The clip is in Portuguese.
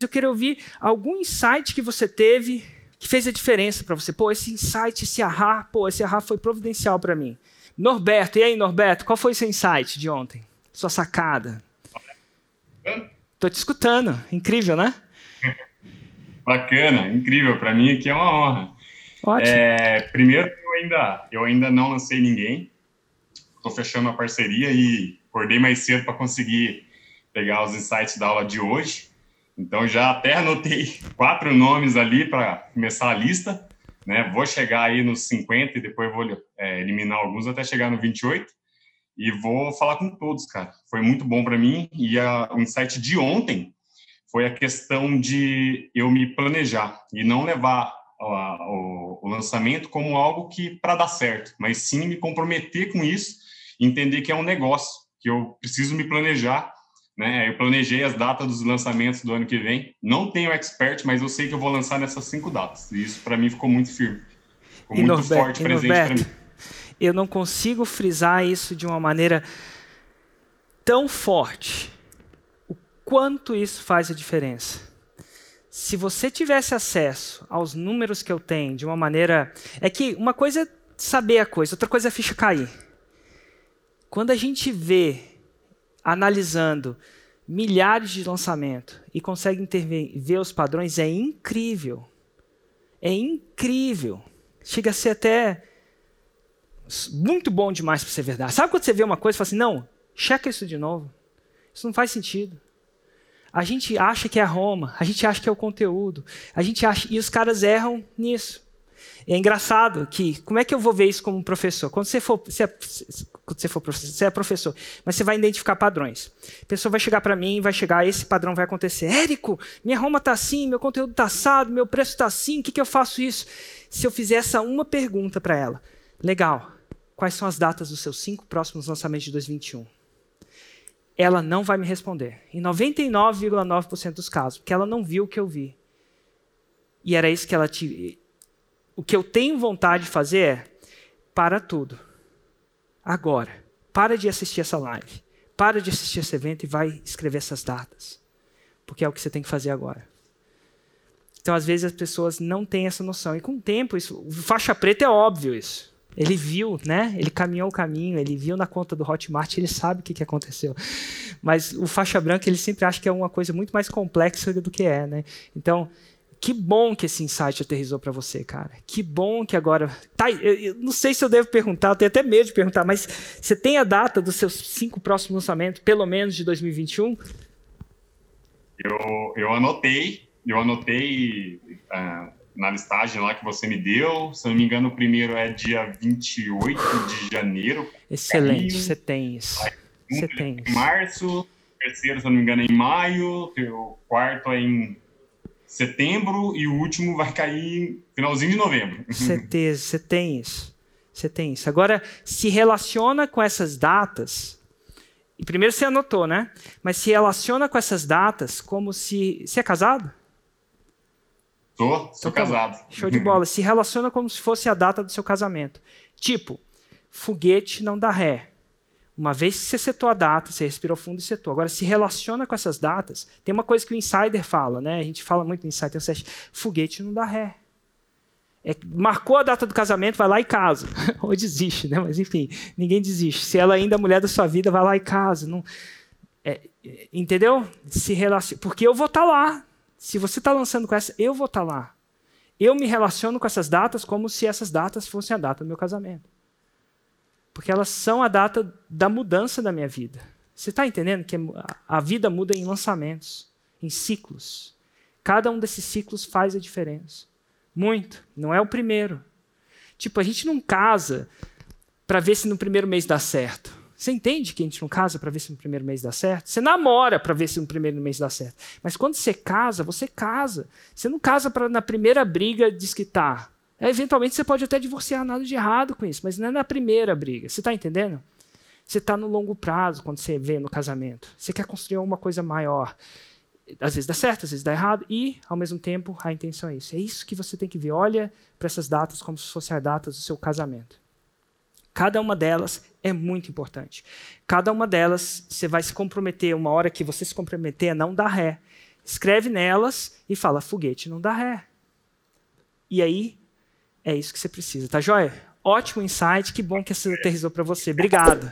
eu quero ouvir algum insight que você teve que fez a diferença para você. Pô, esse insight, esse ahá, pô, esse ahá foi providencial para mim. Norberto, e aí, Norberto, qual foi seu insight de ontem? Sua sacada? Tô te escutando. Incrível, né? Bacana, incrível. Para mim aqui é uma honra. Ótimo. É, primeiro, eu ainda, eu ainda não lancei ninguém. Estou fechando a parceria e acordei mais cedo para conseguir pegar os insights da aula de hoje. Então já até anotei quatro nomes ali para começar a lista, né? Vou chegar aí nos 50 e depois vou é, eliminar alguns até chegar no 28 e vou falar com todos, cara. Foi muito bom para mim e a, o insight de ontem foi a questão de eu me planejar e não levar a, o, o lançamento como algo que para dar certo, mas sim me comprometer com isso, entender que é um negócio, que eu preciso me planejar né? Eu planejei as datas dos lançamentos do ano que vem. Não tenho expert, mas eu sei que eu vou lançar nessas cinco datas. E isso para mim ficou muito firme. Ficou e muito Norberto, forte presente para mim. Eu não consigo frisar isso de uma maneira tão forte. O quanto isso faz a diferença. Se você tivesse acesso aos números que eu tenho de uma maneira. É que uma coisa é saber a coisa, outra coisa é a ficha cair. Quando a gente vê analisando milhares de lançamentos e consegue ver os padrões, é incrível. É incrível. Chega a ser até muito bom demais para ser verdade. Sabe quando você vê uma coisa e fala assim, não, checa isso de novo. Isso não faz sentido. A gente acha que é Roma, a gente acha que é o conteúdo, a gente acha e os caras erram nisso. É engraçado que, como é que eu vou ver isso como professor? Quando você for, é, quando você for professor, você é professor, mas você vai identificar padrões. A pessoa vai chegar para mim vai chegar, esse padrão vai acontecer. Érico, minha Roma está assim, meu conteúdo está assado, meu preço está assim, o que, que eu faço isso? Se eu fizer essa uma pergunta para ela, legal, quais são as datas dos seus cinco próximos lançamentos de 2021? Ela não vai me responder. Em 99,9% dos casos, porque ela não viu o que eu vi. E era isso que ela o que eu tenho vontade de fazer é para tudo. Agora, para de assistir essa live. Para de assistir esse evento e vai escrever essas datas. Porque é o que você tem que fazer agora. Então, às vezes, as pessoas não têm essa noção. E com o tempo, isso, faixa preta é óbvio isso. Ele viu, né? Ele caminhou o caminho, ele viu na conta do Hotmart, ele sabe o que, que aconteceu. Mas o faixa branca, ele sempre acha que é uma coisa muito mais complexa do que é, né? Então, que bom que esse insight aterrizou para você, cara. Que bom que agora. Tá, eu, eu, não sei se eu devo perguntar, eu tenho até medo de perguntar, mas você tem a data dos seus cinco próximos lançamentos, pelo menos de 2021? Eu, eu anotei, eu anotei uh, na listagem lá que você me deu. Se eu não me engano, o primeiro é dia 28 de janeiro. Excelente, você tem isso. Você tem Em março, terceiro, se eu não me engano, é em maio, o quarto é em setembro e o último vai cair finalzinho de novembro. Certeza, você tem isso. Você tem isso. Agora, se relaciona com essas datas. E primeiro você anotou, né? Mas se relaciona com essas datas como se. Você é casado? Tô, sou então, tá casado. Show de bola. se relaciona como se fosse a data do seu casamento. Tipo, foguete não dá ré. Uma vez que você setou a data, você respirou fundo e setou. Agora, se relaciona com essas datas. Tem uma coisa que o insider fala, né? A gente fala muito no insider, tem foguete não dá ré. É, marcou a data do casamento, vai lá e casa. Ou desiste, né? Mas enfim, ninguém desiste. Se ela ainda é a mulher da sua vida, vai lá e casa. Não, é, entendeu? Se relaciona, porque eu vou estar tá lá. Se você está lançando com essa, eu vou estar tá lá. Eu me relaciono com essas datas como se essas datas fossem a data do meu casamento. Porque elas são a data da mudança da minha vida. Você está entendendo que a vida muda em lançamentos, em ciclos. Cada um desses ciclos faz a diferença. Muito. Não é o primeiro. Tipo, a gente não casa para ver se no primeiro mês dá certo. Você entende que a gente não casa para ver se no primeiro mês dá certo? Você namora para ver se no primeiro mês dá certo. Mas quando você casa, você casa. Você não casa para na primeira briga desquitar. Eventualmente você pode até divorciar, nada de errado com isso, mas não é na primeira briga. Você está entendendo? Você está no longo prazo quando você vê no casamento. Você quer construir uma coisa maior. Às vezes dá certo, às vezes dá errado, e, ao mesmo tempo, a intenção é isso. É isso que você tem que ver. Olha para essas datas como se fossem as datas do seu casamento. Cada uma delas é muito importante. Cada uma delas, você vai se comprometer, uma hora que você se comprometer não dar ré, escreve nelas e fala: foguete não dá ré. E aí, é isso que você precisa, tá joia? Ótimo insight, que bom que essa aterrizou para você. Obrigado.